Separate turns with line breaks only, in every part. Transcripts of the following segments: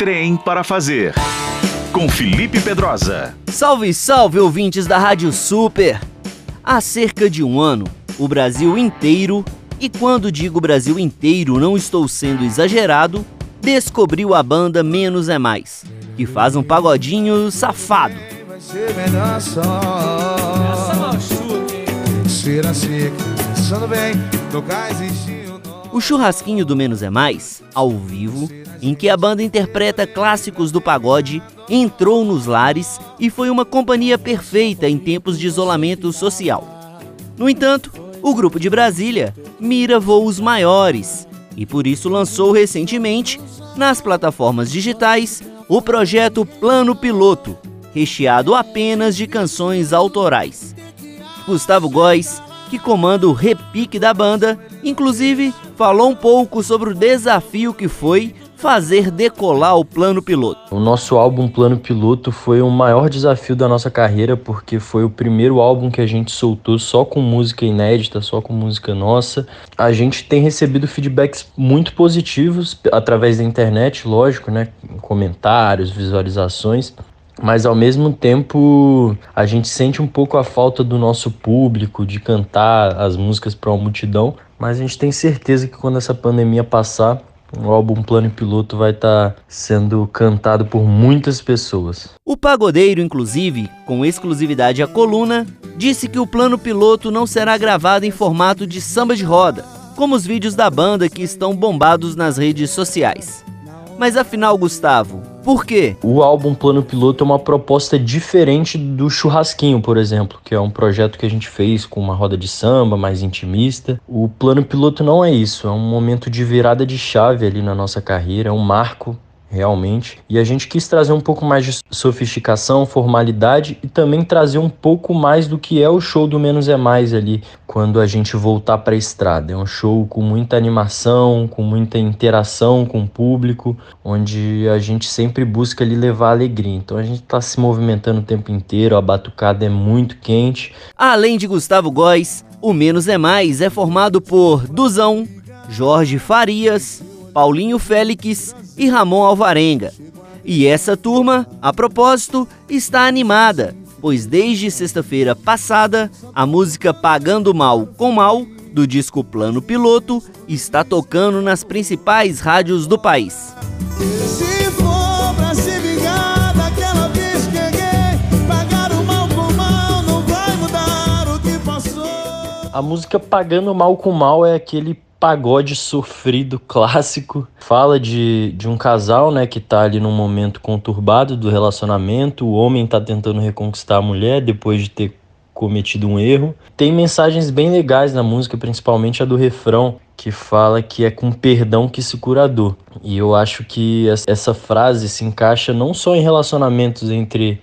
Trem para fazer. Com Felipe Pedrosa.
Salve, salve, ouvintes da Rádio Super! Há cerca de um ano, o Brasil inteiro, e quando digo Brasil inteiro não estou sendo exagerado, descobriu a banda Menos é Mais, que faz um pagodinho safado. O churrasquinho do Menos é Mais, ao vivo, em que a banda interpreta clássicos do pagode, entrou nos lares e foi uma companhia perfeita em tempos de isolamento social. No entanto, o grupo de Brasília mira voos maiores e por isso lançou recentemente, nas plataformas digitais, o projeto Plano Piloto, recheado apenas de canções autorais. Gustavo Góes, que comanda o repique da banda, inclusive falou um pouco sobre o desafio que foi fazer decolar o plano piloto.
O nosso álbum Plano Piloto foi o maior desafio da nossa carreira porque foi o primeiro álbum que a gente soltou só com música inédita, só com música nossa. A gente tem recebido feedbacks muito positivos através da internet, lógico, né? Comentários, visualizações mas ao mesmo tempo a gente sente um pouco a falta do nosso público de cantar as músicas para uma multidão, mas a gente tem certeza que quando essa pandemia passar, o álbum Plano Piloto vai estar tá sendo cantado por muitas pessoas.
O pagodeiro, inclusive, com exclusividade à coluna, disse que o Plano Piloto não será gravado em formato de samba de roda, como os vídeos da banda que estão bombados nas redes sociais. Mas afinal, Gustavo, por quê?
O álbum Plano Piloto é uma proposta diferente do Churrasquinho, por exemplo, que é um projeto que a gente fez com uma roda de samba mais intimista. O Plano Piloto não é isso, é um momento de virada de chave ali na nossa carreira, é um marco realmente. E a gente quis trazer um pouco mais de sofisticação, formalidade e também trazer um pouco mais do que é o show do Menos é Mais ali, quando a gente voltar para a estrada. É um show com muita animação, com muita interação com o público, onde a gente sempre busca ali levar alegria. Então a gente está se movimentando o tempo inteiro, a batucada é muito quente.
Além de Gustavo Góes, o Menos é Mais é formado por Duzão, Jorge Farias, Paulinho Félix e Ramon Alvarenga. E essa turma, a propósito, está animada, pois desde sexta-feira passada, a música Pagando Mal com Mal, do disco Plano Piloto, está tocando nas principais rádios do país.
A música Pagando Mal com Mal é aquele pagode sofrido clássico. Fala de, de um casal, né, que tá ali num momento conturbado do relacionamento. O homem tá tentando reconquistar a mulher depois de ter cometido um erro. Tem mensagens bem legais na música, principalmente a do refrão, que fala que é com perdão que se cura a dor. E eu acho que essa frase se encaixa não só em relacionamentos entre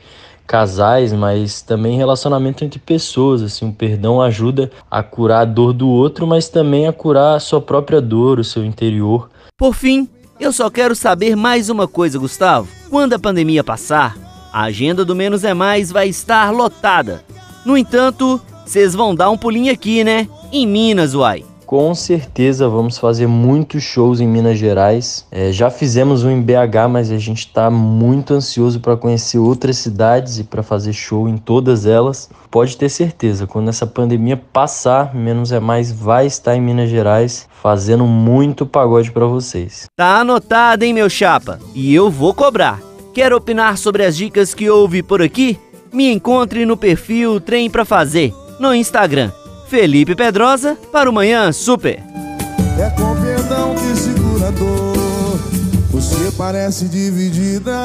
casais, mas também relacionamento entre pessoas, assim, o perdão ajuda a curar a dor do outro, mas também a curar a sua própria dor, o seu interior.
Por fim, eu só quero saber mais uma coisa, Gustavo. Quando a pandemia passar, a agenda do Menos é Mais vai estar lotada. No entanto, vocês vão dar um pulinho aqui, né? Em Minas, uai.
Com certeza vamos fazer muitos shows em Minas Gerais. É, já fizemos um em BH, mas a gente está muito ansioso para conhecer outras cidades e para fazer show em todas elas. Pode ter certeza, quando essa pandemia passar, menos é mais vai estar em Minas Gerais fazendo muito pagode para vocês.
Tá anotado, hein, meu chapa? E eu vou cobrar. Quer opinar sobre as dicas que houve por aqui? Me encontre no perfil Trem para Fazer no Instagram Felipe Pedrosa para o Manhã Super.
É com perdão que segura a dor, você parece dividida.